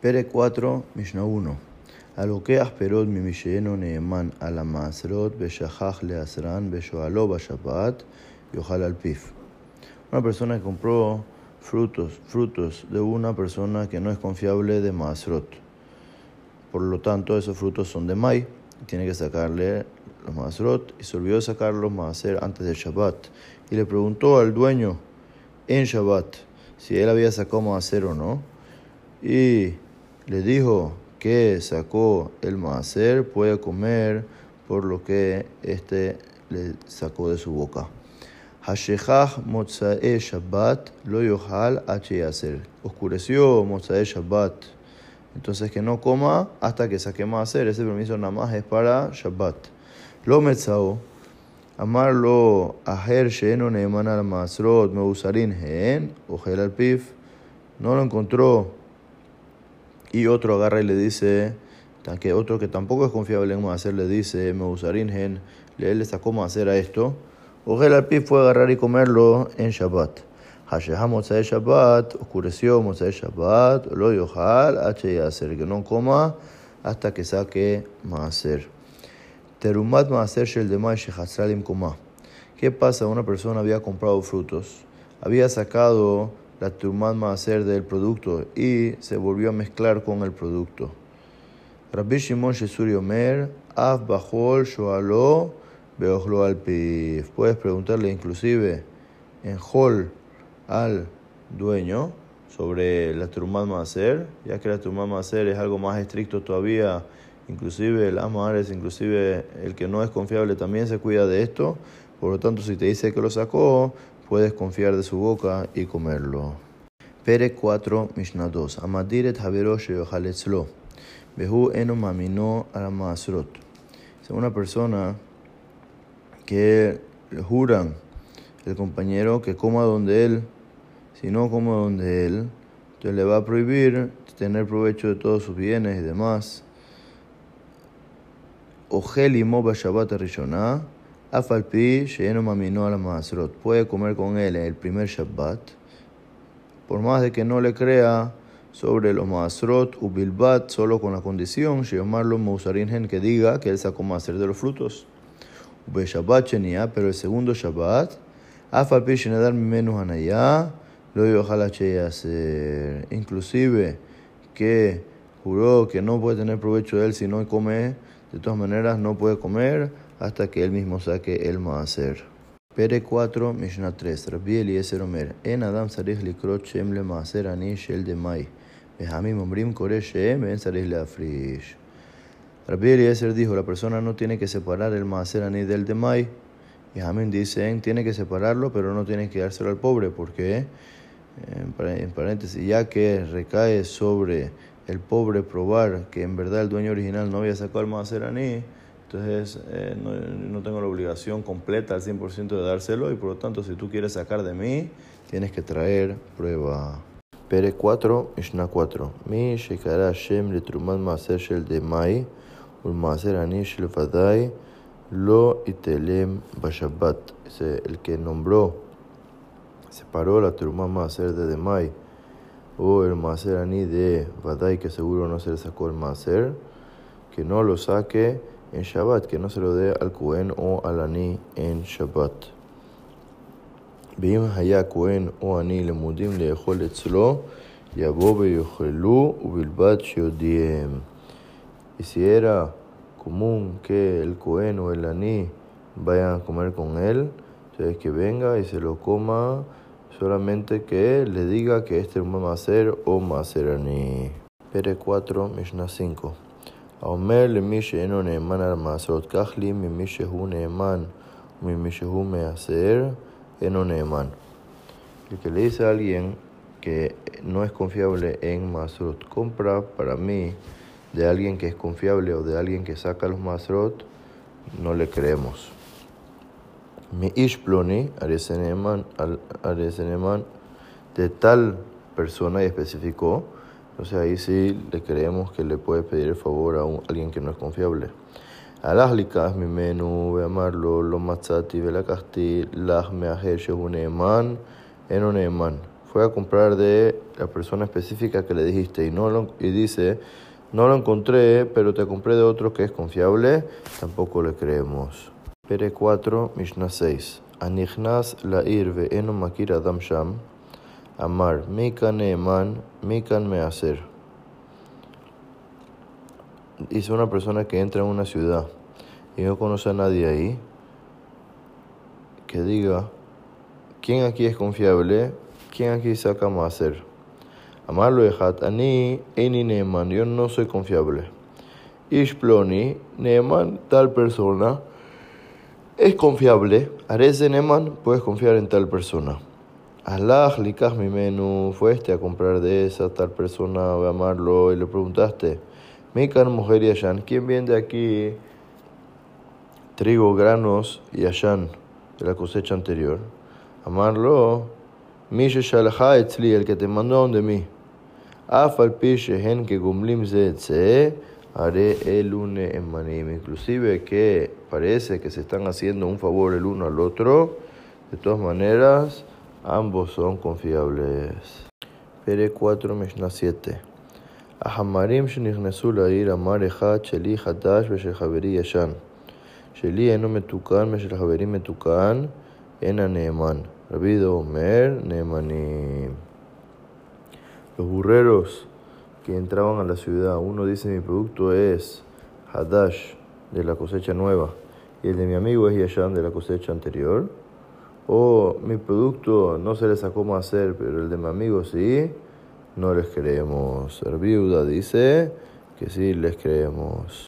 Pere 4, Mishnah 1. A lo que asperot mi misheno neeman a la masrot beshachach le asran beshoalo bashabat yohal al pif. Una persona que compró frutos, frutos de una persona que no es confiable de masrot. Por lo tanto, esos frutos son de mai. Tiene que sacarle los masrot y se olvidó de sacar los maser antes del Shabbat. Y le preguntó al dueño en Shabbat si él había sacado maser o no. Y le dijo que sacó el maaser, puede comer por lo que este le sacó de su boca. Shabbat lo yohal. Oscureció motzae Shabbat. Entonces que no coma hasta que saque maaser. Ese permiso nada más es para Shabbat. Lo metzao. Amarlo aher sheeno neeman al maasrot meusarin hen. Ojel al pif. No lo encontró y otro agarra y le dice, que otro que tampoco es confiable en hacer le dice, me usarín gen, le sacó hacer a esto. O el alpi fue agarrar y comerlo en Shabbat. Hasheha de Shabbat, oscureció de Shabbat, lo yohal, h hacer, que no coma hasta que saque maaser. Terumat maaser shel demay shechatzralim koma. ¿Qué pasa? Una persona había comprado frutos, había sacado la turman maaser del producto y se volvió a mezclar con el producto. Rabbi Shimon Shesuri Omer, Af Bajol Shoalo Beojlo al Pif. Puedes preguntarle inclusive en Hol al dueño sobre la turman maaser, ya que la turman maaser es algo más estricto todavía. Inclusive el es inclusive el que no es confiable también se cuida de esto. Por lo tanto, si te dice que lo sacó, puedes confiar de su boca y comerlo. Pere 4, Mishnah 2. Amadiret Haverosh Yohaletzlo. Behu eno mamino al masrot. Es una persona que le juran el compañero que coma donde él. Si no come donde él, entonces le va a prohibir tener provecho de todos sus bienes y demás. Ojel y Moba Shabbat. Afalpi Sheyeno Mamino al Masrot. Puede comer con él en el primer Shabbat. Por más de que no le crea sobre los Masrot u Bilbat, solo con la condición, Sheyomarlo Mousarinhen, que diga que él sacó Maser de los frutos. Ube Shabbat Shenia, pero el segundo Shabbat, Afalpi Shenedar Mimenu Hanaya, lo ojalá hacer. Inclusive que juró que no puede tener provecho de él si no come, de todas maneras no puede comer hasta que él mismo saque el maaser. Pere 4, Mishnah 3. Rabbi Eliezer Omer. En Adam sarich likrot shem le maaser ani shel de mai. Behamim omrim kore shem en sarich le afrish. Rabbi Eliezer dijo, la persona no tiene que separar el maaser ani del de mai. Y Hamim dicen, tiene que separarlo, pero no tiene que dárselo al pobre, porque, en paréntesis, ya que recae sobre el pobre probar que en verdad el dueño original no había sacado el maaser ani, entonces, eh, no, no, tengo la obligación completa al 100% de dárselo y por lo tanto, si tú quieres sacar de mí, tienes que traer prueba. Pere 4, Mishnah 4. Mi shekara Hashem le truman maaser shel de mai, ul maaser ani shel vadai, lo itelem bashabat. El que nombró, separó la truman maaser de demai, o el maaser ani de vadai, que seguro no se le sacó el maaser, que no lo saque en Shabbat, que no se lo dé al Cohen o al Ani en Shabbat. ואם היה כהן או עני למודים לאכול אצלו, יבוא ויאכלו ובלבד שיודיעם. Y si era común que el Cohen o el Ani vayan a comer con él, entonces que venga y se lo coma solamente que le diga que este es un maser o maser Ani. Pere 4, Mishnah 5. האומר למי שאינו נאמן על מעשרות, קח לי ממי שהוא נאמן וממי שהוא מעשר, אינו נאמן. El que le dice a alguien que no es confiable en Masrot, compra para mí de alguien que es confiable o de alguien que saca los Masrot, no le creemos. Mi Ishploni, Areseneman, de tal persona y especificó, sea, ahí sí le creemos que le puede pedir el favor a alguien que no es confiable. Alahlikas mi menú, ve amarlo, lo matzati, ve la casti, las meajer, shehuneman, enoneman. fue a comprar de la persona específica que le dijiste y, no lo, y dice, no lo encontré, pero te compré de otro que es confiable, tampoco le creemos. Pere 4, Mishnah 6. Anichnas la irve eno makir adam sham. Amar, mikan neeman, mikan measer. Dice una persona que entra en una ciudad y no conoce a nadie ahí, que diga, ¿quién aquí es confiable? ¿Quién aquí saca hacer? Amarlo ejat, ani, eni neeman, yo no soy confiable. Ishploni, neeman, tal persona, es confiable. Areze neeman, puedes confiar en tal persona. Allah likach mi menú, fuiste a comprar de esa tal persona, a amarlo, y le preguntaste, Mikan mujer y Ashan, ¿quién vende aquí trigo, granos y Ashan de la cosecha anterior? Amarlo, Misha Shalha Etzli, el que te mandó de mí. Afal Gen que Gumlim Zetze, haré el une en manim. Inclusive que parece que se están haciendo un favor el uno al otro, de todas maneras, ambos son confiables. Pere 4, Mishnah 7. החמרים שנכנסו לעיר אמר אחד שלי חדש ושל חברי ישן. שלי אינו מתוקן ושל חברי מתוקן, אין הנאמן. רבי דו אומר, נאמנים. Los burreros que entraban a la ciudad, uno dice mi producto es Hadash de la cosecha nueva y el de mi amigo es Yashan de la cosecha anterior. O mi producto no se le sacó más hacer, pero el de mi amigo sí no les creemos. El viuda dice que sí les creemos.